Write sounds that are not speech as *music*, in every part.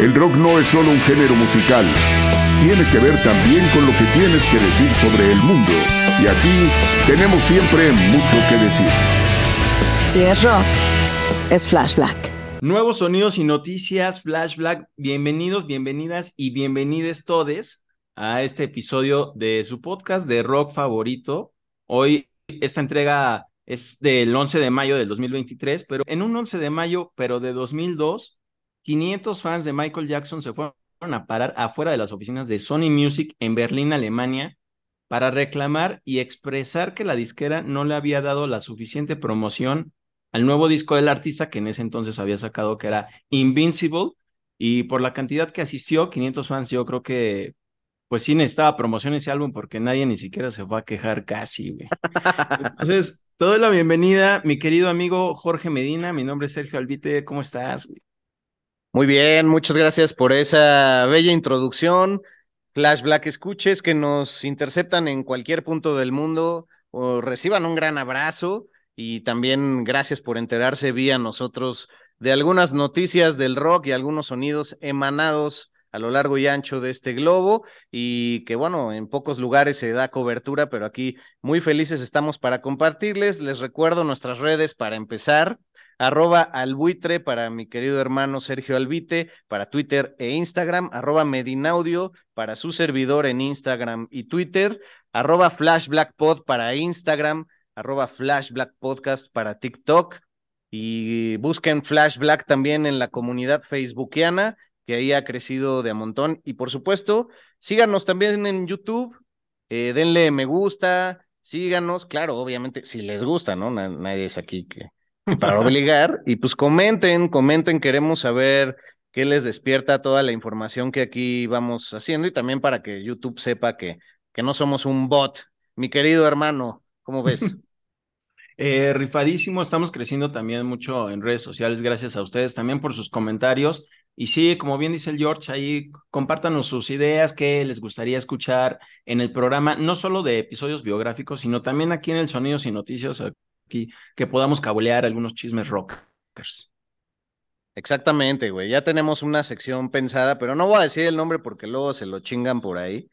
El rock no es solo un género musical. Tiene que ver también con lo que tienes que decir sobre el mundo. Y aquí tenemos siempre mucho que decir. Si es rock, es Flash Black. Nuevos sonidos y noticias, Flash Black. Bienvenidos, bienvenidas y bienvenides todes a este episodio de su podcast de rock favorito. Hoy esta entrega es del 11 de mayo del 2023, pero en un 11 de mayo, pero de 2002, 500 fans de Michael Jackson se fueron a parar afuera de las oficinas de Sony Music en Berlín, Alemania, para reclamar y expresar que la disquera no le había dado la suficiente promoción al nuevo disco del artista que en ese entonces había sacado que era Invincible y por la cantidad que asistió, 500 fans, yo creo que pues sí necesitaba promoción ese álbum porque nadie ni siquiera se fue a quejar casi, güey. Entonces, te doy la bienvenida, mi querido amigo Jorge Medina, mi nombre es Sergio Albite, ¿cómo estás, güey? Muy bien, muchas gracias por esa bella introducción. Flash Black Escuches que nos interceptan en cualquier punto del mundo o reciban un gran abrazo y también gracias por enterarse vía nosotros de algunas noticias del rock y algunos sonidos emanados a lo largo y ancho de este globo y que bueno, en pocos lugares se da cobertura, pero aquí muy felices estamos para compartirles. Les recuerdo nuestras redes para empezar. Arroba albuitre para mi querido hermano Sergio Albite, para Twitter e Instagram, arroba Medinaudio para su servidor en Instagram y Twitter, arroba FlashBlackPod para Instagram, arroba Flash Black Podcast para TikTok y busquen Flash Black también en la comunidad facebookiana, que ahí ha crecido de a montón. Y por supuesto, síganos también en YouTube, eh, denle me gusta, síganos, claro, obviamente, si les gusta, ¿no? nadie es aquí que para *laughs* obligar. Y pues comenten, comenten, queremos saber qué les despierta toda la información que aquí vamos haciendo y también para que YouTube sepa que, que no somos un bot. Mi querido hermano, ¿cómo ves? *laughs* Eh, rifadísimo, estamos creciendo también mucho en redes sociales, gracias a ustedes también por sus comentarios. Y sí, como bien dice el George, ahí compártanos sus ideas, qué les gustaría escuchar en el programa, no solo de episodios biográficos, sino también aquí en el Sonidos y Noticias, aquí que podamos cabulear algunos chismes rockers. Exactamente, güey. Ya tenemos una sección pensada, pero no voy a decir el nombre porque luego se lo chingan por ahí.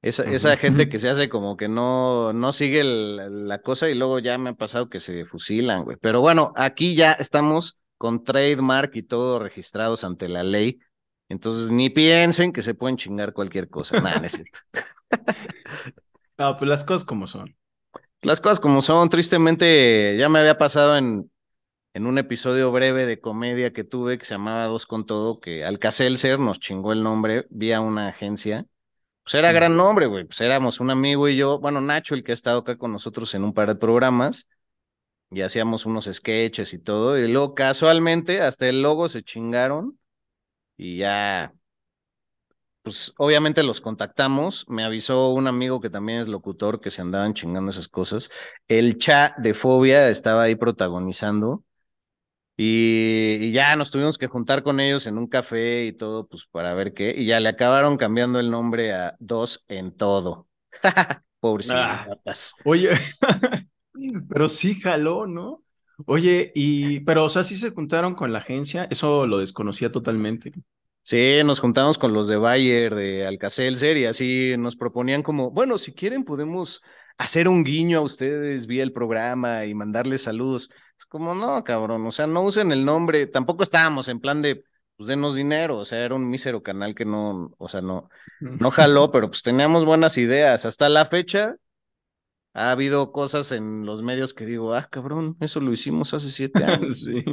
Esa, esa gente que *laughs* se hace como que no, no sigue la cosa y luego ya me ha pasado que se fusilan, güey. Pero bueno, aquí ya estamos con trademark y todo registrados ante la ley. Entonces ni piensen que se pueden chingar cualquier cosa. Nada, no es cierto. *laughs* no, pues las cosas como son. Las cosas como son. Tristemente ya me había pasado en, en un episodio breve de comedia que tuve que se llamaba Dos con Todo, que Alcacelser nos chingó el nombre vía una agencia pues era gran nombre, güey. Pues éramos un amigo y yo, bueno, Nacho, el que ha estado acá con nosotros en un par de programas, y hacíamos unos sketches y todo, y luego casualmente hasta el logo se chingaron y ya, pues obviamente los contactamos, me avisó un amigo que también es locutor que se andaban chingando esas cosas, el chat de Fobia estaba ahí protagonizando y, ya nos tuvimos que juntar con ellos en un café y todo, pues para ver qué. Y ya le acabaron cambiando el nombre a Dos en Todo. *laughs* Pobrecitas. Ah, oye, *laughs* pero sí jaló, ¿no? Oye, y, pero, o sea, sí se juntaron con la agencia, eso lo desconocía totalmente. Sí, nos juntamos con los de Bayer, de Alcacelser, y así nos proponían como, bueno, si quieren podemos hacer un guiño a ustedes vía el programa y mandarles saludos. Es como, no, cabrón, o sea, no usen el nombre, tampoco estábamos en plan de, pues denos dinero, o sea, era un mísero canal que no, o sea, no, no jaló, pero pues teníamos buenas ideas. Hasta la fecha ha habido cosas en los medios que digo, ah, cabrón, eso lo hicimos hace siete *laughs* años. sí.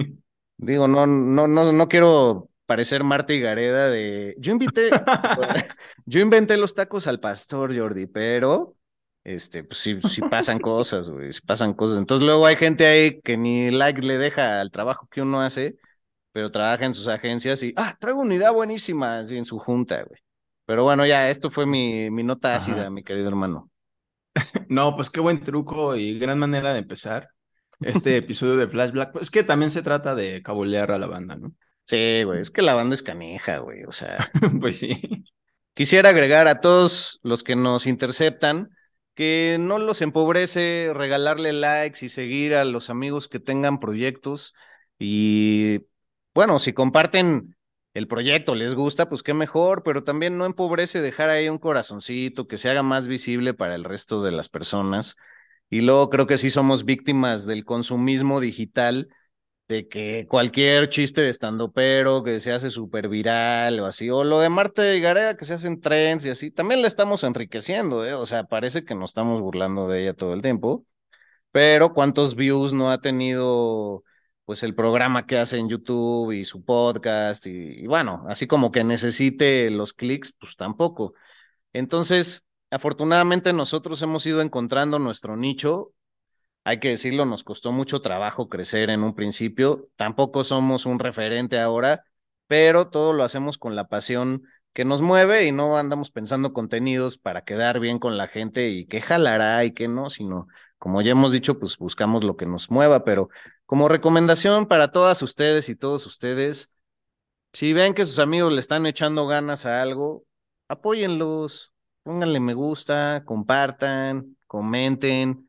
Digo, no, no, no, no quiero parecer Marta y Gareda de, yo invité, *laughs* *laughs* yo inventé los tacos al pastor Jordi, pero este, pues sí, sí pasan cosas, güey, sí pasan cosas. Entonces luego hay gente ahí que ni like le deja al trabajo que uno hace, pero trabaja en sus agencias y, ah, traigo una idea buenísima en su junta, güey. Pero bueno, ya, esto fue mi, mi nota ácida, mi querido hermano. *laughs* No, pues qué buen truco y gran manera de empezar este episodio de Flashback. Es que también se trata de cabolear a la banda, ¿no? Sí, güey, es que la banda es caneja, güey, o sea. *laughs* pues sí. Quisiera agregar a todos los que nos interceptan que no los empobrece regalarle likes y seguir a los amigos que tengan proyectos y bueno, si comparten el proyecto, les gusta, pues qué mejor, pero también no empobrece dejar ahí un corazoncito que se haga más visible para el resto de las personas. Y luego creo que sí somos víctimas del consumismo digital de que cualquier chiste de estando pero que se hace súper viral o así, o lo de Marta y Gareda que se hacen trends y así, también la estamos enriqueciendo, ¿eh? o sea, parece que nos estamos burlando de ella todo el tiempo, pero cuántos views no ha tenido pues el programa que hace en YouTube y su podcast y, y bueno, así como que necesite los clics, pues tampoco. Entonces, afortunadamente nosotros hemos ido encontrando nuestro nicho hay que decirlo, nos costó mucho trabajo crecer en un principio, tampoco somos un referente ahora, pero todo lo hacemos con la pasión que nos mueve y no andamos pensando contenidos para quedar bien con la gente y qué jalará y qué no, sino como ya hemos dicho, pues buscamos lo que nos mueva, pero como recomendación para todas ustedes y todos ustedes, si ven que sus amigos le están echando ganas a algo, apóyenlos, pónganle me gusta, compartan, comenten,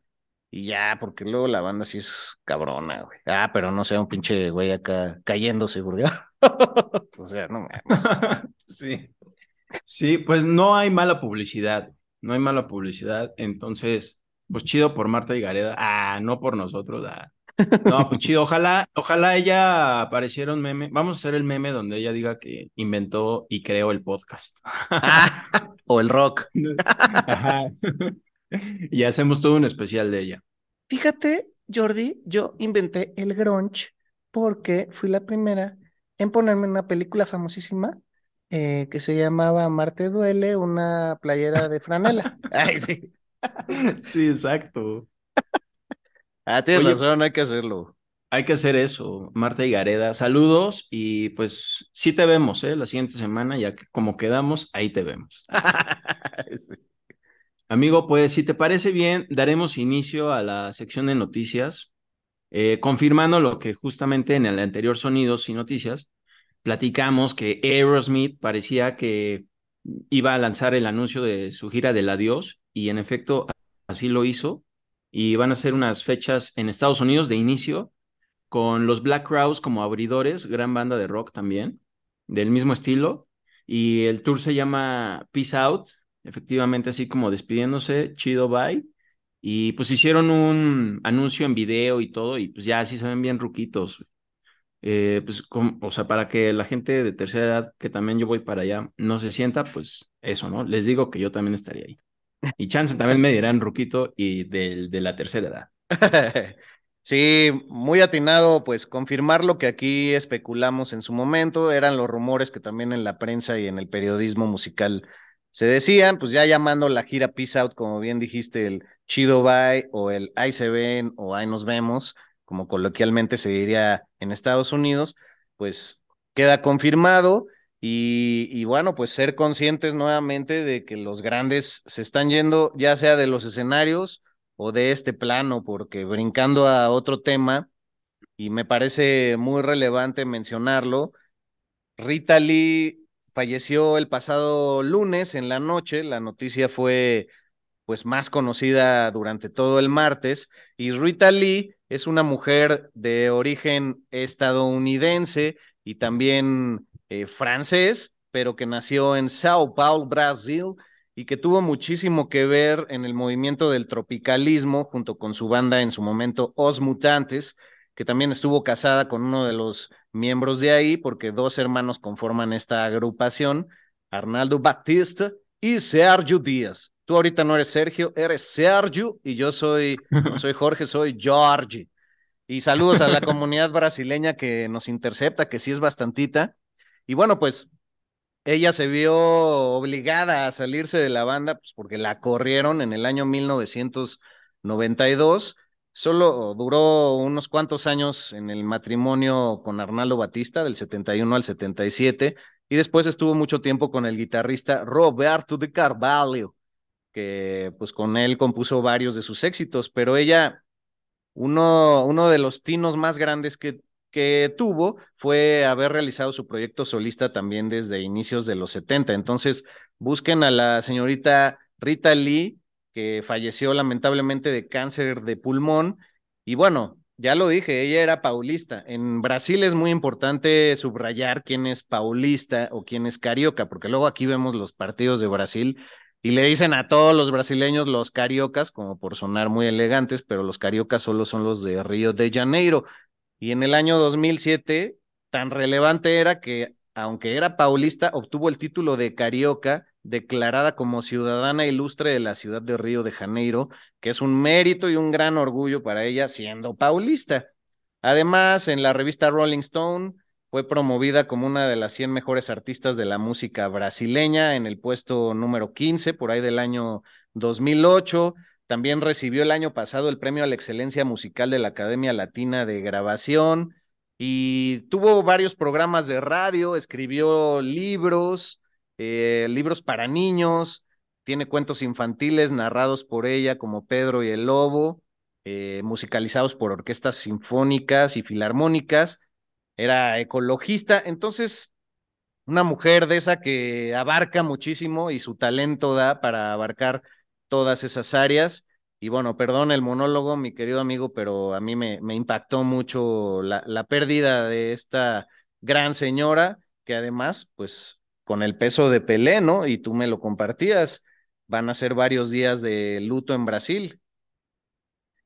y ya, porque luego la banda sí es cabrona, güey. Ah, pero no sea un pinche güey acá cayéndose, güey. *laughs* o sea, no mames. *laughs* sí. Sí, pues no hay mala publicidad. No hay mala publicidad. Entonces, pues chido por Marta y Gareda. Ah, no por nosotros. Ah. No, pues chido. Ojalá, ojalá ella apareciera un meme. Vamos a hacer el meme donde ella diga que inventó y creó el podcast. *laughs* o el rock. Ajá. *laughs* y hacemos todo un especial de ella. Fíjate, Jordi, yo inventé el grunge porque fui la primera en ponerme una película famosísima eh, que se llamaba Marte Duele, una playera de franela. *laughs* Ay, sí. *laughs* sí, exacto. Ah, tienes razón, hay que hacerlo. Hay que hacer eso, Marta y Gareda. Saludos y pues sí te vemos, ¿eh? La siguiente semana, ya que como quedamos, ahí te vemos. sí. Amigo, pues si te parece bien, daremos inicio a la sección de noticias, eh, confirmando lo que justamente en el anterior Sonidos y Noticias platicamos que Aerosmith parecía que iba a lanzar el anuncio de su gira del adiós y en efecto así lo hizo y van a ser unas fechas en Estados Unidos de inicio con los Black Crowes como abridores, gran banda de rock también, del mismo estilo y el tour se llama Peace Out efectivamente así como despidiéndose, chido, bye. Y pues hicieron un anuncio en video y todo, y pues ya así se ven bien ruquitos. Eh, pues, o sea, para que la gente de tercera edad, que también yo voy para allá, no se sienta, pues eso, ¿no? Les digo que yo también estaría ahí. Y chance también me dirán ruquito y de, de la tercera edad. *laughs* Sí, muy atinado, pues confirmar lo que aquí especulamos en su momento, eran los rumores que también en la prensa y en el periodismo musical se decían, pues ya llamando la gira Peace Out, como bien dijiste, el Chido Bye o el Ahí se ven o Ahí nos vemos, como coloquialmente se diría en Estados Unidos, pues queda confirmado. Y, y, bueno, pues ser conscientes nuevamente de que los grandes se están yendo ya sea de los escenarios o de este plano, porque brincando a otro tema, y me parece muy relevante mencionarlo, Rita Lee falleció el pasado lunes en la noche, la noticia fue pues más conocida durante todo el martes y Rita Lee es una mujer de origen estadounidense y también eh, francés, pero que nació en Sao Paulo, Brasil y que tuvo muchísimo que ver en el movimiento del tropicalismo junto con su banda en su momento Os Mutantes, que también estuvo casada con uno de los miembros de ahí, porque dos hermanos conforman esta agrupación, Arnaldo Batista y Sergio Díaz. Tú ahorita no eres Sergio, eres Sergio y yo soy, *laughs* soy Jorge, soy George. Y saludos a la comunidad brasileña que nos intercepta, que sí es bastantita. Y bueno, pues ella se vio obligada a salirse de la banda pues, porque la corrieron en el año 1992. Solo duró unos cuantos años en el matrimonio con Arnaldo Batista, del 71 al 77, y después estuvo mucho tiempo con el guitarrista Roberto de Carvalho, que pues con él compuso varios de sus éxitos, pero ella, uno, uno de los tinos más grandes que, que tuvo fue haber realizado su proyecto solista también desde inicios de los 70. Entonces, busquen a la señorita Rita Lee, que falleció lamentablemente de cáncer de pulmón. Y bueno, ya lo dije, ella era paulista. En Brasil es muy importante subrayar quién es paulista o quién es carioca, porque luego aquí vemos los partidos de Brasil y le dicen a todos los brasileños los cariocas, como por sonar muy elegantes, pero los cariocas solo son los de Río de Janeiro. Y en el año 2007, tan relevante era que, aunque era paulista, obtuvo el título de carioca, declarada como ciudadana ilustre de la ciudad de Río de Janeiro, que es un mérito y un gran orgullo para ella siendo paulista. Además, en la revista Rolling Stone fue promovida como una de las 100 mejores artistas de la música brasileña en el puesto número 15, por ahí del año 2008. También recibió el año pasado el premio a la excelencia musical de la Academia Latina de Grabación y tuvo varios programas de radio, escribió libros, eh, libros para niños, tiene cuentos infantiles narrados por ella como Pedro y el Lobo, eh, musicalizados por orquestas sinfónicas y filarmónicas. Era ecologista, entonces una mujer de esa que abarca muchísimo y su talento da para abarcar todas esas áreas. Y bueno, perdón el monólogo, mi querido amigo, pero a mí me, impactó mucho la, la pérdida de esta gran señora, que además, pues con el peso de Pelé, ¿no? Y tú me lo compartías, van a ser varios días de luto en Brasil.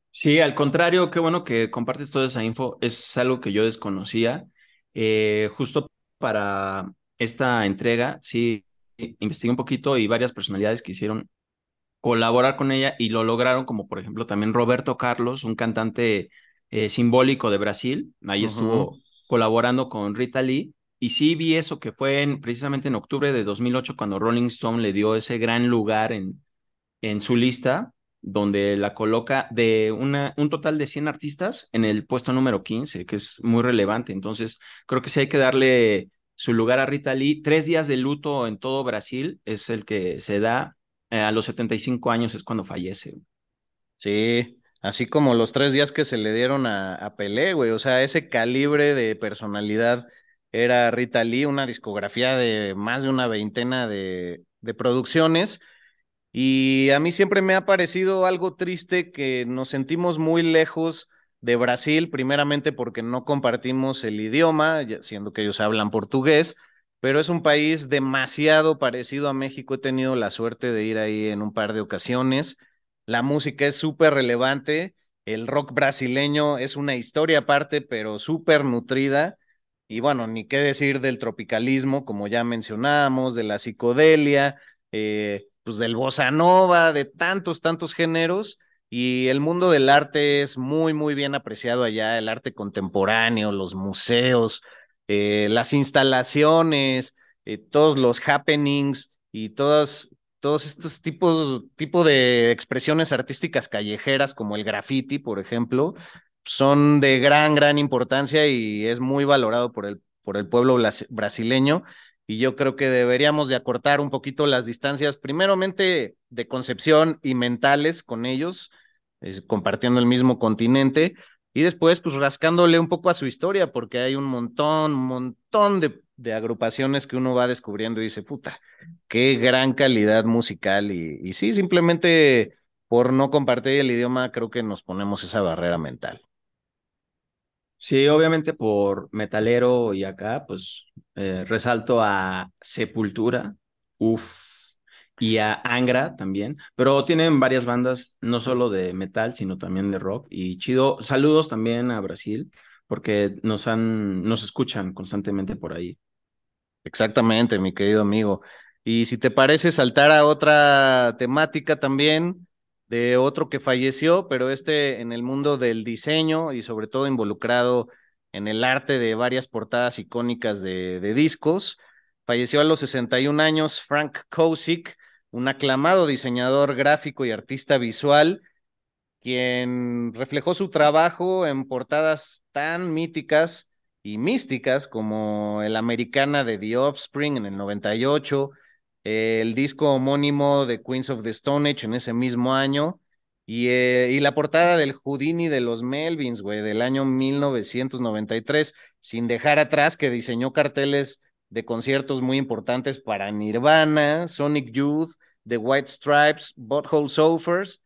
Sí, al contrario, qué bueno que compartes toda esa info, es algo que yo desconocía. Eh, justo para esta entrega, sí, investigué un poquito y varias personalidades que hicieron colaborar con ella y lo lograron, como por ejemplo también Roberto Carlos, un cantante eh, simbólico de Brasil, ahí estuvo colaborando con Rita Lee. Y sí vi eso que fue en, precisamente en octubre de 2008 cuando Rolling Stone le dio ese gran lugar en, en su lista, donde la coloca de una, un total de 100 artistas en el puesto número 15, que es muy relevante. Entonces, creo que sí hay que darle su lugar a Rita Lee. Tres días de luto en todo Brasil es el que se da eh, a los 75 años es cuando fallece. Sí, así como los tres días que se le dieron a, a Pelé, güey, o sea, ese calibre de personalidad era Rita Lee, una discografía de más de una veintena de, de producciones. Y a mí siempre me ha parecido algo triste que nos sentimos muy lejos de Brasil, primeramente porque no compartimos el idioma, siendo que ellos hablan portugués, pero es un país demasiado parecido a México. He tenido la suerte de ir ahí en un par de ocasiones. La música es súper relevante. El rock brasileño es una historia aparte, pero súper nutrida. Y bueno, ni qué decir del tropicalismo, como ya mencionamos, de la psicodelia, eh, pues del bossa nova, de tantos, tantos géneros. Y el mundo del arte es muy, muy bien apreciado allá, el arte contemporáneo, los museos, eh, las instalaciones, eh, todos los happenings y todas, todos estos tipos tipo de expresiones artísticas callejeras como el graffiti, por ejemplo, son de gran, gran importancia y es muy valorado por el, por el pueblo brasileño. Y yo creo que deberíamos de acortar un poquito las distancias, primeramente de concepción y mentales con ellos, compartiendo el mismo continente, y después, pues rascándole un poco a su historia, porque hay un montón, montón de, agrupaciones que uno va descubriendo y dice, puta, qué gran calidad musical. Y, y sí, simplemente por no compartir el idioma, creo que nos ponemos esa barrera mental. Sí, obviamente por metalero y acá, pues eh, resalto a Sepultura. Uf. Y a Angra también, pero tienen varias bandas, no solo de metal, sino también de rock. Y chido, saludos también a Brasil, porque nos han, nos escuchan constantemente por ahí. Exactamente, mi querido amigo. Y si te parece saltar a otra temática también de otro que falleció, pero este en el mundo del diseño y sobre todo involucrado en el arte de varias portadas icónicas de, de discos. Falleció a los 61 años Frank Kosick, un aclamado diseñador gráfico y artista visual, quien reflejó su trabajo en portadas tan míticas y místicas como el Americana de The Offspring en el 98, el disco homónimo de Queens of the Stone Age en ese mismo año, y, eh, y, la portada del Houdini de los Melvins, güey, del año 1993, sin dejar atrás que diseñó carteles de conciertos muy importantes para Nirvana, Sonic Youth, The White Stripes, Butthole Surfers,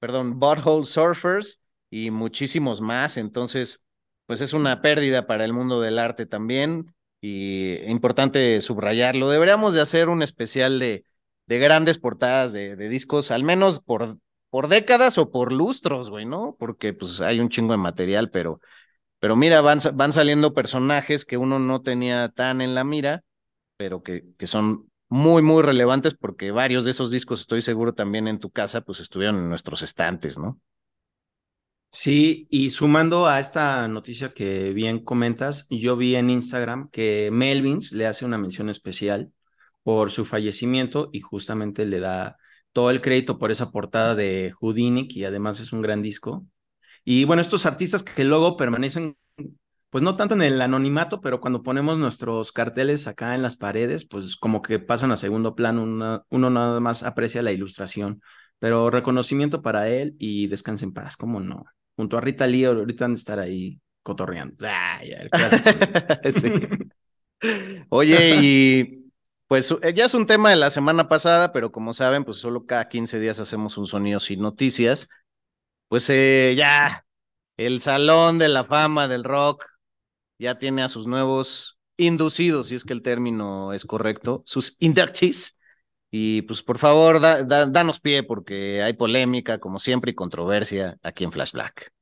perdón, Butthole Surfers y muchísimos más. Entonces, pues es una pérdida para el mundo del arte también y importante subrayarlo. Deberíamos de hacer un especial de, de grandes portadas de, de discos, al menos por, por décadas o por lustros, güey, ¿no? Porque pues hay un chingo de material, pero, pero mira, van, saliendo personajes que uno no tenía tan en la mira, pero que, que son muy, muy relevantes porque varios de esos discos, estoy seguro también en tu casa, pues estuvieron en nuestros estantes, ¿no? Sí, y sumando a esta noticia que bien comentas, yo vi en Instagram que Melvins le hace una mención especial por su fallecimiento y justamente le da todo el crédito por esa portada de Houdini, y además es un gran disco. Y bueno, estos artistas que luego permanecen, pues no tanto en el anonimato, pero cuando ponemos nuestros carteles acá en las paredes, pues como que pasan a segundo plano, uno nada más aprecia la ilustración. Pero reconocimiento para él y descanse en paz, ¿cómo no? junto a Rita Lee, ahorita han de estar ahí cotorreando. Ah, ya, el *laughs* Oye, y pues eh, ya es un tema de la semana pasada, pero como saben, pues solo cada 15 días hacemos un sonido sin noticias. Pues eh, ya, el Salón de la Fama del Rock ya tiene a sus nuevos inducidos, si es que el término es correcto, sus inductees. Y pues por favor, danos pie porque hay polémica, como siempre, y controversia aquí en Flash Black.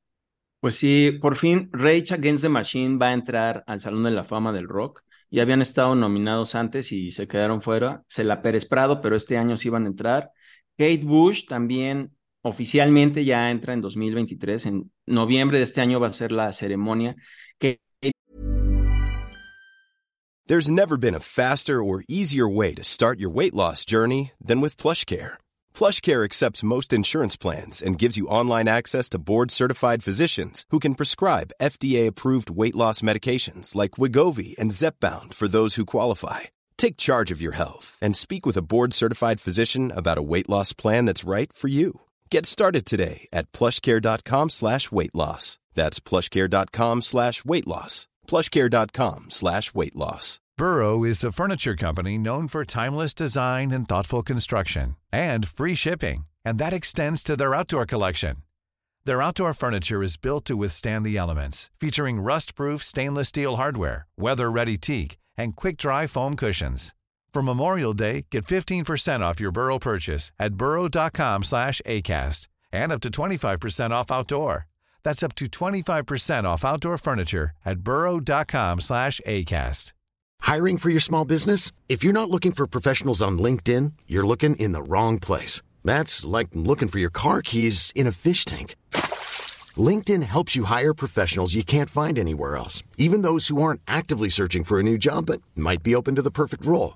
Pues sí, por fin Rage Against the Machine va a entrar al Salón de la Fama del Rock. Ya habían estado nominados antes y se quedaron fuera. Se la Pérez Prado, pero este año sí van a entrar. Kate Bush también oficialmente ya entra en 2023. En noviembre de este año va a ser la ceremonia. Que There's never been a faster or easier way to start your weight loss journey than with PlushCare. PlushCare accepts most insurance plans and gives you online access to board-certified physicians who can prescribe FDA-approved weight loss medications like Wigovi and Zepbound for those who qualify. Take charge of your health and speak with a board-certified physician about a weight loss plan that's right for you. Get started today at plushcare.com slash weight loss. That's plushcare.com slash weight loss. plushcare.com slash weight loss. Burrow is a furniture company known for timeless design and thoughtful construction and free shipping, and that extends to their outdoor collection. Their outdoor furniture is built to withstand the elements, featuring rust-proof stainless steel hardware, weather-ready teak, and quick-dry foam cushions. For Memorial Day, get 15% off your Burrow purchase at burrow.com slash ACAST and up to 25% off outdoor. That's up to 25% off outdoor furniture at burrow.com slash ACAST. Hiring for your small business? If you're not looking for professionals on LinkedIn, you're looking in the wrong place. That's like looking for your car keys in a fish tank. LinkedIn helps you hire professionals you can't find anywhere else, even those who aren't actively searching for a new job but might be open to the perfect role.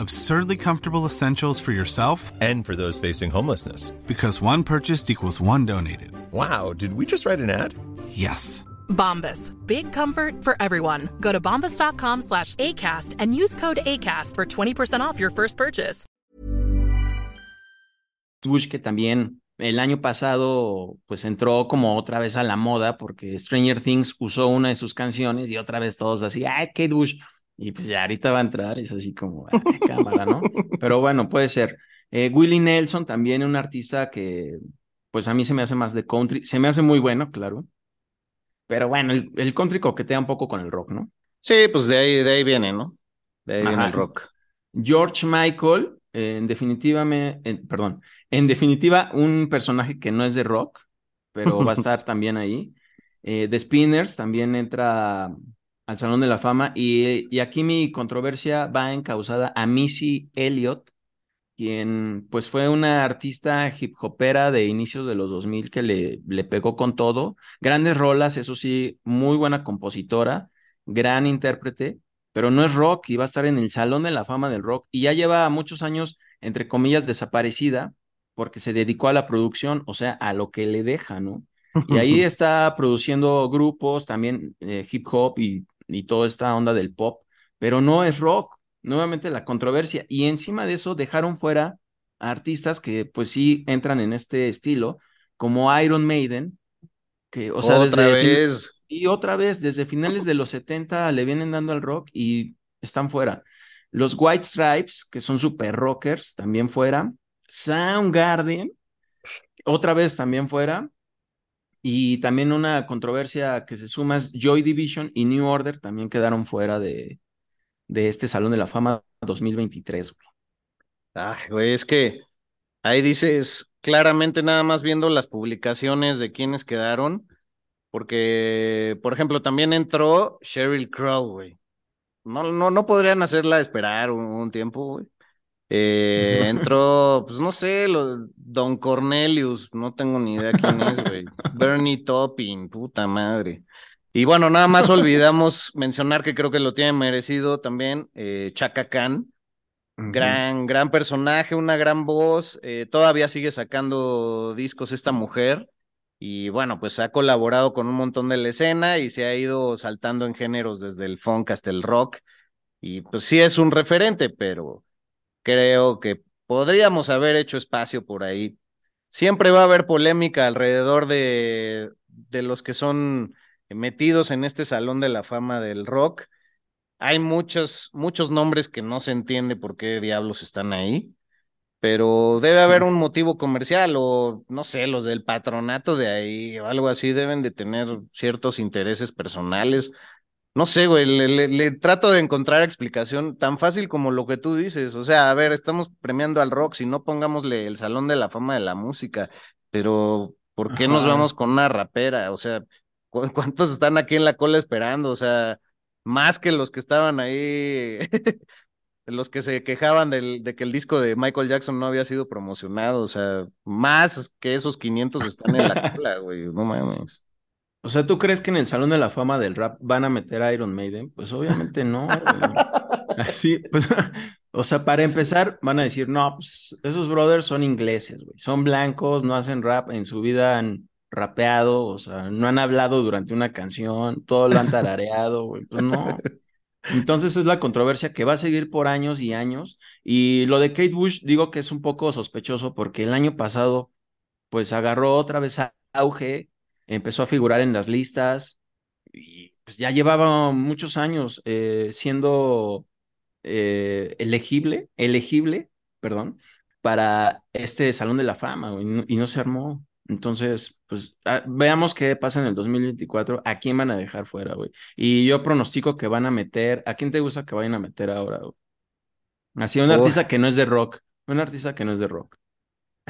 absurdly comfortable essentials for yourself and for those facing homelessness. Because one purchased equals one donated. Wow, did we just write an ad? Yes. Bombas. Big comfort for everyone. Go to bombas.com slash ACAST and use code ACAST for 20% off your first purchase. Bush, que también el año pasado pues entró como otra vez a la moda porque Stranger Things usó una de sus canciones y otra vez todos así, ay, Kate Bush. Y pues ya ahorita va a entrar, es así como, ay, cámara, ¿no? Pero bueno, puede ser. Eh, Willie Nelson también un artista que pues a mí se me hace más de country, se me hace muy bueno, claro. Pero bueno, el, el country coquetea un poco con el rock, ¿no? Sí, pues de ahí, de ahí viene, ¿no? De ahí viene el rock. George Michael, en definitiva, me, en- perdón, en definitiva, un personaje que no es de rock, pero va a *laughs* estar también ahí. Eh, The Spinners también entra al Salón de la Fama y, y aquí mi controversia va encausada a Missy Elliott, quien pues fue una artista hip hopera de inicios de los 2000 que le, le pegó con todo. Grandes rolas, eso sí, muy buena compositora, gran intérprete, pero no es rock y va a estar en el Salón de la Fama del Rock y ya lleva muchos años, entre comillas, desaparecida porque se dedicó a la producción, o sea, a lo que le deja, ¿no? Y ahí *laughs* está produciendo grupos, también eh, hip hop y, y toda esta onda del pop, pero no es rock. Nuevamente la controversia. Y encima de eso dejaron fuera a artistas que pues sí entran en este estilo, como Iron Maiden, que, o sea, Otra desde vez. y otra vez, desde finales de los 70 le vienen dando al rock y están fuera. Los White Stripes, que son super rockers, también fuera. Soundgarden, otra vez también fuera. Y también una controversia que se suma es Joy Division y New Order también quedaron fuera de, de este Salón de la Fama 2023. güey. Ay, güey, es que ahí dices claramente nada más viendo las publicaciones de quienes quedaron, porque, por ejemplo, también entró Sheryl Crow, güey. No, no, no podrían hacerla esperar un, un tiempo, güey. Eh, *laughs* entró, pues no sé, lo- Don Cornelius, no tengo ni idea quién es, güey. Bernie Topping, puta madre. Y bueno, nada más olvidamos mencionar que creo que lo tiene merecido también eh, Chaka Khan. Gran, gran personaje, una gran voz. eh, todavía sigue sacando discos esta mujer. Y bueno, pues ha colaborado con un montón de la escena y se ha ido saltando en géneros desde el funk hasta el rock. Y pues sí es un referente, pero creo que podríamos haber hecho espacio por ahí. Siempre va a haber polémica alrededor de, de los que son metidos en este salón de la fama del rock. Hay muchos, muchos nombres que no se entiende por qué diablos están ahí, pero debe haber un motivo comercial o no sé, los del patronato de ahí o algo así deben de tener ciertos intereses personales. No sé, güey, le, le- le trato de encontrar explicación tan fácil como lo que tú dices. O sea, a ver, estamos premiando al rock, si no pongámosle el Salón de la Fama de la Música, pero ¿por qué nos vamos con una rapera? O sea, ¿cu- ¿cuántos están aquí en la cola esperando? O sea, más que los que estaban ahí, *laughs* los que se quejaban del, de que el disco de Michael Jackson no había sido promocionado. O sea, más que esos 500 están en la *laughs* cola, güey, no mames. O sea, ¿tú crees que en el Salón de la Fama del Rap van a meter a Iron Maiden? Pues obviamente no. *laughs* Así, pues, *laughs* o sea, para empezar, van a decir, no, pues esos brothers son ingleses, güey. Son blancos, no hacen rap, en su vida han rapeado, o sea, no han hablado durante una canción, todo lo han tarareado, güey. Pues no. Entonces es la controversia que va a seguir por años y años. Y lo de Kate Bush, digo que es un poco sospechoso porque el año pasado, pues agarró otra vez a- auge, empezó a figurar en las listas y pues ya llevaba muchos años eh, siendo eh, elegible, elegible, perdón, para este Salón de la Fama y no, y no se armó. Entonces, pues ah, veamos qué pasa en el 2024, a quién van a dejar fuera, güey. Y yo pronostico que van a meter, ¿a quién te gusta que vayan a meter ahora, güey? Así, un artista que no es de rock, un artista que no es de rock.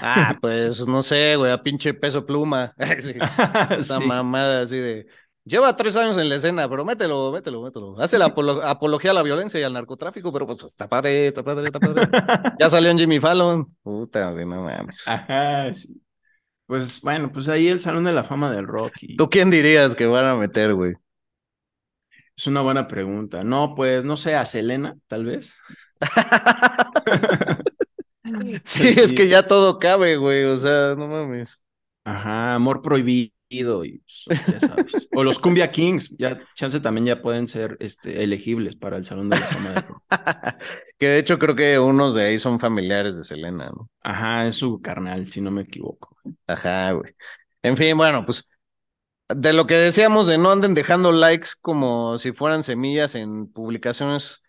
Ah, pues no sé, güey, a pinche peso pluma. *laughs* Sí, *laughs* Esa Sí. mamada así de. Lleva tres años en la escena, pero mételo, mételo, mételo. Hace la apolo- apología a la violencia y al narcotráfico, pero pues está padre, está padre, está padre. *laughs* Ya salió en Jimmy Fallon. Puta, güey, no mames. Ajá, sí. Pues bueno, pues ahí el Salón de la Fama del Rock y ¿Tú quién dirías que van a meter, güey? es una buena pregunta. No, pues no sé, a Selena, tal vez. *laughs* Sí, es que ya todo cabe, güey, o sea, no mames. Ajá, Amor Prohibido y pues, ya sabes. O los Cumbia Kings, ya chance también ya pueden ser este, elegibles para el Salón de la Fama Rock. *laughs* Que de hecho creo que unos de ahí son familiares de Selena, ¿no? Ajá, es su carnal, si no me equivoco. Ajá, güey. En fin, bueno, pues de lo que decíamos de no anden dejando likes como si fueran semillas en publicaciones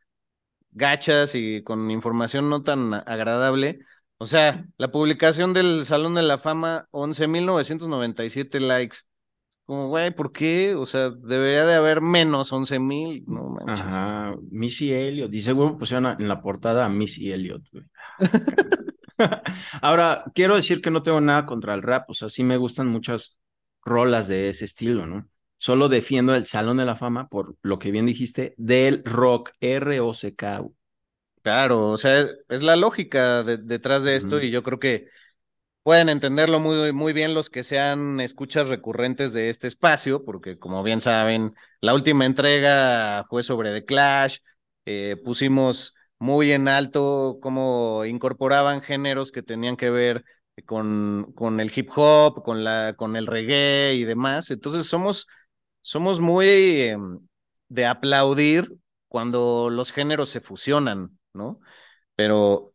gachas y con información no tan agradable. O sea, la publicación del Salón de la Fama, 11.997 likes. Como, güey, ¿por qué? O sea, debería de haber menos 11.000, no manches. Ajá, Missy Elliott. Dice, seguro pusieron en la portada a Missy Elliott, güey. *laughs* Ahora, quiero decir que no tengo nada contra el rap, o sea, sí me gustan muchas rolas de ese estilo, ¿no? Solo defiendo el Salón de la Fama por lo que bien dijiste, del rock, R-O-C-K. Claro, o sea, es la lógica detrás de esto y yo creo que pueden entenderlo muy, muy bien los que sean escuchas recurrentes de este espacio, porque como bien saben, la última entrega fue sobre The Clash, eh, pusimos muy en alto cómo incorporaban géneros que tenían que ver con, con el hip hop, con, la, con el reggae y demás. Entonces somos, somos muy em, de aplaudir cuando los géneros se fusionan, ¿no? Pero,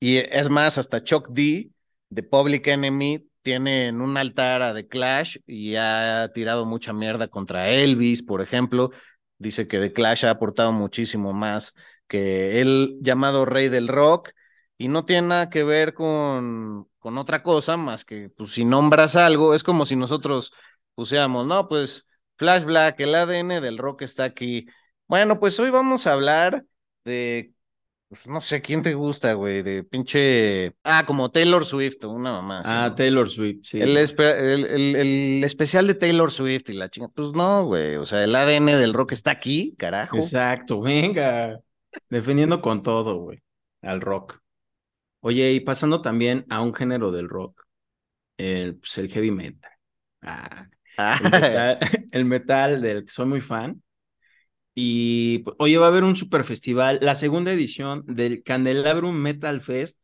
y es más, hasta Chuck D, de Public Enemy, tiene en un altar a The Clash y ha tirado mucha mierda contra Elvis, por ejemplo. Dice que The Clash ha aportado muchísimo más que él llamado rey del rock y no tiene nada que ver con, con otra cosa más que pues si nombras algo, es como si nosotros pusiéramos, no, pues Flash Black, el ADN del rock está aquí. Bueno, pues hoy vamos a hablar de, pues no sé, ¿quién te gusta, güey? De pinche, ah, como Taylor Swift una mamá. ah, Taylor Swift, sí. El, el, el, especial de Taylor Swift y la chinga, pues no, güey, o sea, el ADN del rock está aquí, carajo. Exacto, venga. Defendiendo con todo, güey, al rock. Oye, y pasando también a un género del rock, el, pues el heavy metal. Ah, *laughs* el, metal del que soy muy fan. Y pues, oye, va a haber un super festival, la segunda edición del Candelabrum Metal Fest,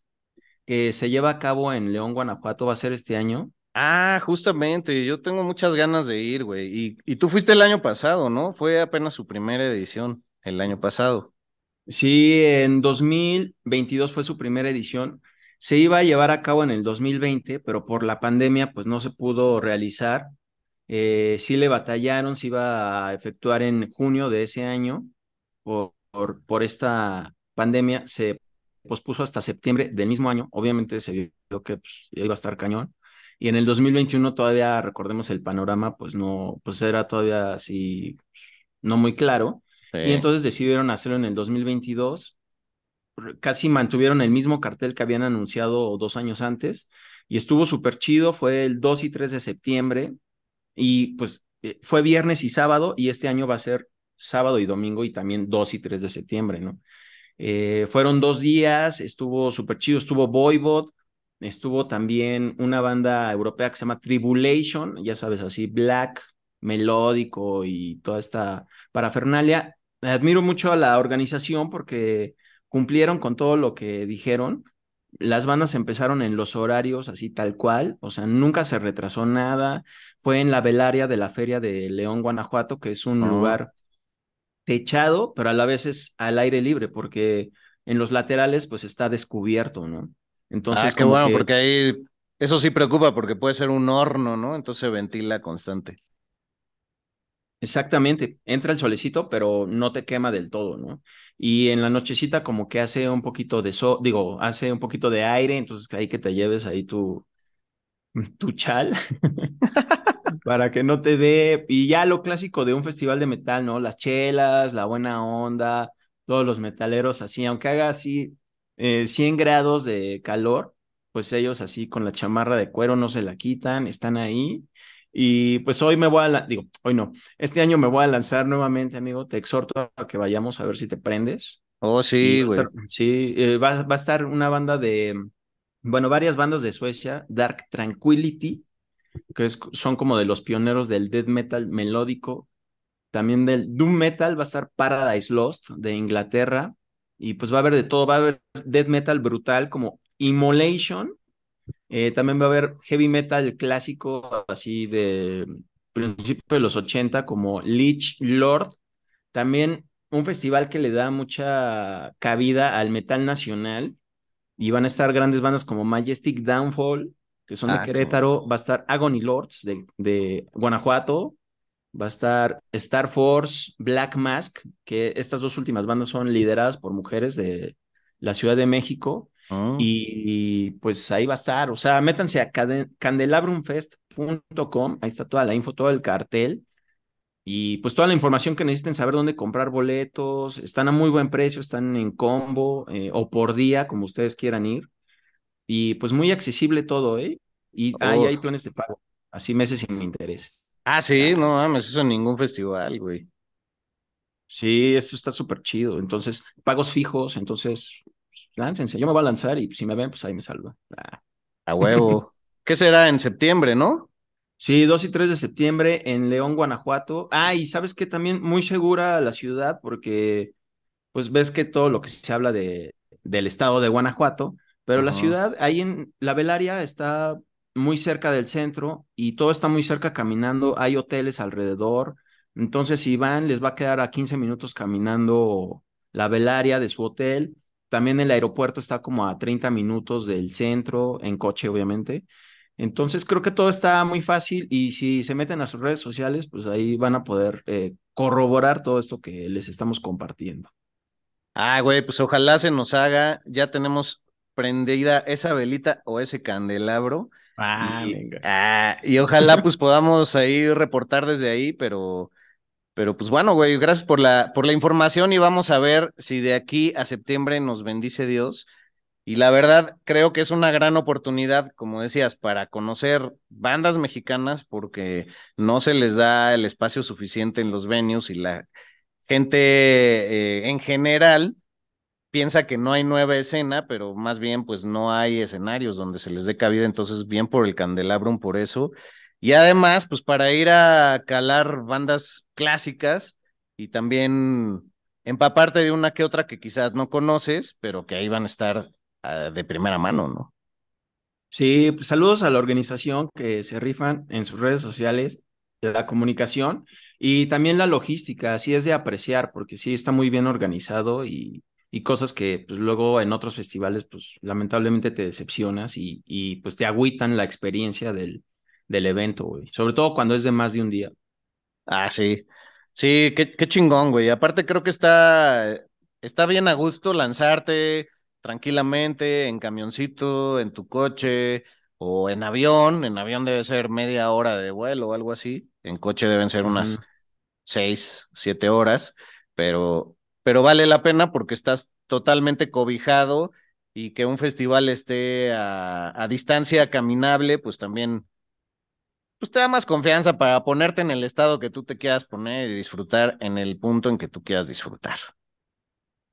que se lleva a cabo en León, Guanajuato, va a ser este año. Ah, justamente, yo tengo muchas ganas de ir, güey. Y, y tú fuiste el año pasado, ¿no? Fue apenas su primera edición el año pasado. Sí, en 2022 fue su primera edición. Se iba a llevar a cabo en el 2020, pero por la pandemia pues no se pudo realizar. Eh, sí le batallaron, se iba a efectuar en junio de ese año. Por, por, esta pandemia se pospuso hasta septiembre del mismo año. Obviamente se vio que pues, iba a estar cañón. Y en el 2021 todavía, recordemos el panorama, pues no, pues era todavía así, no muy claro. Y entonces decidieron hacerlo en el 2022. Casi mantuvieron el mismo cartel que habían anunciado dos años antes. Y estuvo súper chido. Fue el 2 y 3 de septiembre. Y pues eh, fue viernes y sábado. Y este año va a ser sábado y domingo y también 2 y 3 de septiembre, ¿no? Eh, fueron dos días. Estuvo súper chido. Estuvo Voivod. Estuvo también una banda europea que se llama Tribulation. Ya sabes, así, black, melódico y toda esta parafernalia admiro mucho a la organización porque cumplieron con todo lo que dijeron. Las bandas empezaron en los horarios así tal cual, o sea, nunca se retrasó nada. Fue en la velaria de la Feria de León, Guanajuato, que es un oh. lugar techado, pero a la vez es al aire libre, porque en los laterales pues está descubierto, ¿no? Entonces, ah, qué bueno, porque ahí eso sí preocupa porque puede ser un horno, ¿no? Entonces se ventila constante. Exactamente, entra el solecito, pero no te quema del todo, ¿no? Y en la nochecita como que hace un poquito de sol, digo, hace un poquito de aire, entonces ahí que te lleves ahí tu, tu chal *laughs* para que no te dé, y ya lo clásico de un festival de metal, ¿no? Las chelas, la buena onda, todos los metaleros así, aunque haga así 100 eh, grados de calor, pues ellos así con la chamarra de cuero no se la quitan, están ahí y pues hoy me voy a, digo, hoy no, este año me voy a lanzar nuevamente, amigo. Te exhorto a que vayamos a ver si te prendes. Oh, sí, güey. Sí, eh, va, va, a estar una banda de, bueno, varias bandas de Suecia, Dark Tranquility, que es, son como de los pioneros del death metal melódico. También del doom metal va a estar Paradise Lost de Inglaterra. Y pues va a haber de todo, va a haber death metal brutal como Immolation, eh, también va a haber heavy metal clásico, así de principio de los 80, como Lich Lord. También un festival que le da mucha cabida al metal nacional. Y van a estar grandes bandas como Majestic Downfall, que son Ah, de qué Querétaro. Va a estar Agony Lords de, de Guanajuato. Va a estar Star Force, Black Mask, que estas dos últimas bandas son lideradas por mujeres de la Ciudad de México. Mm. Y, pues ahí va a estar. O sea, métanse a candelabrumfest.com. Ahí está toda la info, todo el cartel. Y pues toda la información que necesiten saber dónde comprar boletos. Están a muy buen precio, están en combo eh, o por día, como ustedes quieran ir. Y pues muy accesible todo, ¿eh? Y ahí hay planes de pago, así meses sin interés. Ah, sí, no mames, eso en ningún festival, güey. Sí, eso está súper chido. Entonces, pagos fijos, entonces, pues, láncense. Yo me voy a lanzar y si me ven, pues ahí me salva. Ah. A huevo. *laughs* ¿Qué será en septiembre, no? Sí, 2 y 3 de septiembre en León, Guanajuato. Ah, y sabes que también muy segura la ciudad porque pues ves que todo lo que se habla de, del estado de Guanajuato, pero la ciudad ahí en la Belaria está muy cerca del centro y todo está muy cerca caminando, hay hoteles alrededor, entonces si van les va a quedar a 15 minutos caminando la Belaria de su hotel. También el aeropuerto está como a 30 minutos del centro, en coche obviamente. Entonces creo que todo está muy fácil y si se meten a sus redes sociales, pues ahí van a poder eh, corroborar todo esto que les estamos compartiendo. Ah, güey, pues ojalá se nos haga. Ya tenemos prendida esa velita o ese candelabro. Ah, y, venga. ah, y ojalá pues podamos ahí reportar desde ahí, pero, pero pues bueno, güey, gracias por la, por la información y vamos a ver si de aquí a septiembre nos bendice Dios. Y la verdad, creo que es una gran oportunidad, como decías, para conocer bandas mexicanas, porque no se les da el espacio suficiente en los venues y la gente eh, en general piensa que no hay nueva escena, pero más bien pues no hay escenarios donde se les dé cabida, entonces bien por el Candelabrum por eso. Y además, pues para ir a calar bandas clásicas y también empaparte de una que otra que quizás no conoces, pero que ahí van a estar uh, de primera mano, ¿no? Sí, pues saludos a la organización que se rifan en sus redes sociales, la comunicación y también la logística, así es de apreciar, porque sí está muy bien organizado y, y cosas que pues luego en otros festivales pues lamentablemente te decepcionas y, y pues te agüitan la experiencia del, del evento, güey, sobre todo cuando es de más de un día. Ah, sí, sí, qué, qué chingón, güey. Aparte creo que está, está bien a gusto lanzarte tranquilamente en camioncito, en tu coche o en avión. En avión debe ser media hora de vuelo o algo así. En coche deben ser unas seis, siete horas, pero, pero vale la pena porque estás totalmente cobijado y que un festival esté a, a distancia caminable, pues también pues te da más confianza para ponerte en el estado que tú te quieras poner y disfrutar en el punto en que tú quieras disfrutar.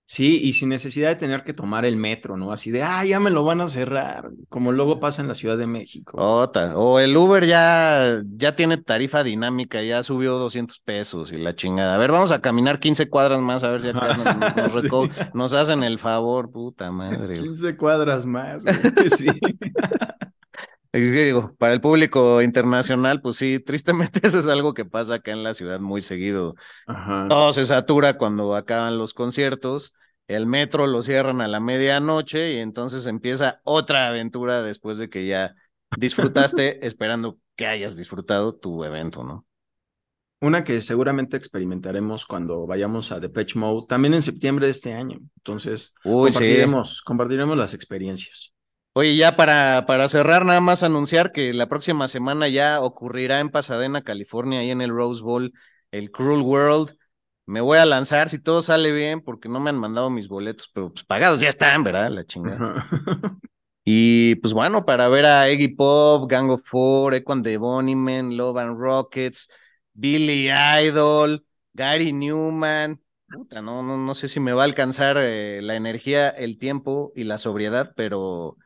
Sí, y sin necesidad de tener que tomar el metro, ¿no? Así de, ah, ya me lo van a cerrar, como luego pasa en la Ciudad de México. Ota, O el Uber ya, ya tiene tarifa dinámica, ya subió 200 pesos y la chingada. A ver, vamos a caminar 15 cuadras más a ver si acá nos, nos, *laughs* Sí. hacen el favor, puta madre. güey. 15 cuadras más, güey. *laughs* Sí. Es que digo, para el público internacional, pues sí, tristemente *laughs* eso es algo que pasa acá en la ciudad muy seguido. Ajá. Todo se satura cuando acaban los conciertos, el metro lo cierran a la medianoche y entonces empieza otra aventura después de que ya *laughs* disfrutaste, esperando que hayas disfrutado tu evento, ¿no? Una que seguramente experimentaremos cuando vayamos a Depeche Mode, también en septiembre de este año. Entonces, Uy, sí. compartiremos, compartiremos las experiencias. Oye, ya para, para cerrar, nada más anunciar que la próxima semana ya ocurrirá en Pasadena, California, ahí en el Rose Bowl, el Cruel World. Me voy a lanzar si todo sale bien, porque no me han mandado mis boletos, pero pues pagados ya están, ¿verdad? La chingada. *laughs* Y pues bueno, para ver a Iggy Pop, Gang of Four, Equan de Bonnyman, Love and Rockets, Billy Idol, Gary Newman. Puta, no, no, no sé si me va a alcanzar eh, la energía, el tiempo y la sobriedad, pero,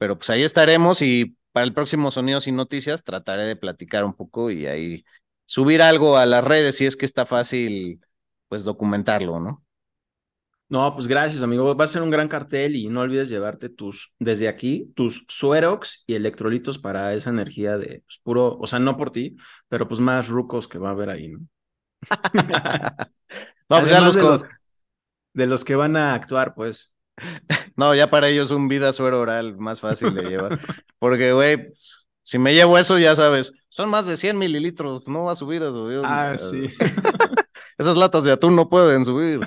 pero pues ahí estaremos y para el próximo Sonidos y Noticias trataré de platicar un poco y ahí subir algo a las redes si es que está fácil pues documentarlo, ¿no? No, pues gracias, amigo. Va a ser un gran cartel y no olvides llevarte tus, desde aquí, tus suerox y electrolitos para esa energía de pues, puro, o sea, no por ti, pero pues más rucos que va a haber ahí, ¿no? *laughs* No, pues ya los, de los, de los que van a actuar, pues. No, ya para ellos un vida suero oral más fácil de llevar. Porque, güey, si me llevo eso, ya sabes, son más de 100 mililitros, no va a subir a subir. Ah, sí. *laughs* Esas latas de atún no pueden subir.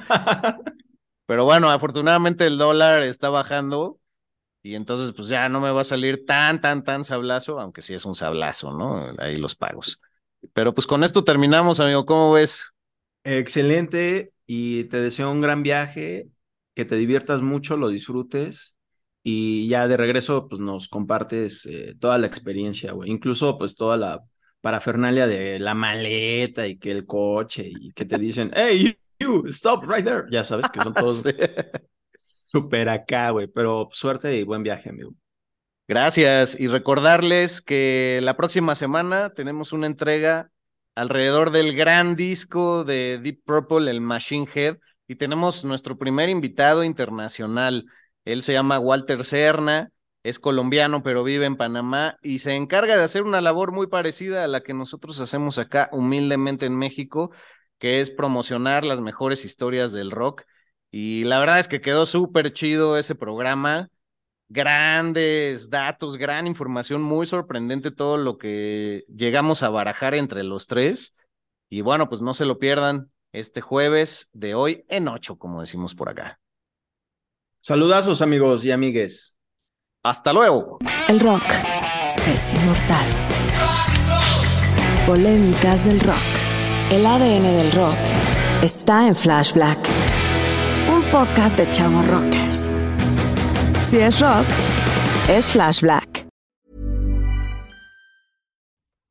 Pero bueno, afortunadamente el dólar está bajando y entonces pues ya no me va a salir tan, tan, tan sablazo, aunque sí es un sablazo, ¿no? Ahí los pagos. Pero pues con esto terminamos, amigo. ¿Cómo ves? Excelente y te deseo un gran viaje, que te diviertas mucho, lo disfrutes y ya de regreso pues nos compartes eh, toda la experiencia, güey. Incluso pues toda la parafernalia de la maleta y que el coche y que te dicen, hey, you, stop right there. Ya sabes que son *laughs* todos súper acá, güey, pero suerte y buen viaje, amigo. Gracias y recordarles que la próxima semana tenemos una entrega alrededor del gran disco de Deep Purple, el Machine Head, y tenemos nuestro primer invitado internacional. Él se llama Walter Serna, es colombiano, pero vive en Panamá y se encarga de hacer una labor muy parecida a la que nosotros hacemos acá humildemente en México, que es promocionar las mejores historias del rock. Y la verdad es que quedó súper chido ese programa grandes datos, gran información, muy sorprendente todo lo que llegamos a barajar entre los tres. Y bueno, pues no se lo pierdan este jueves de hoy en ocho, como decimos por acá. Saludazos amigos y amigues. Hasta luego. El rock es inmortal. Polémicas del rock. El ADN del rock está en Flash Black. Un podcast de chavos rockers. Si es rock, es Flash Black.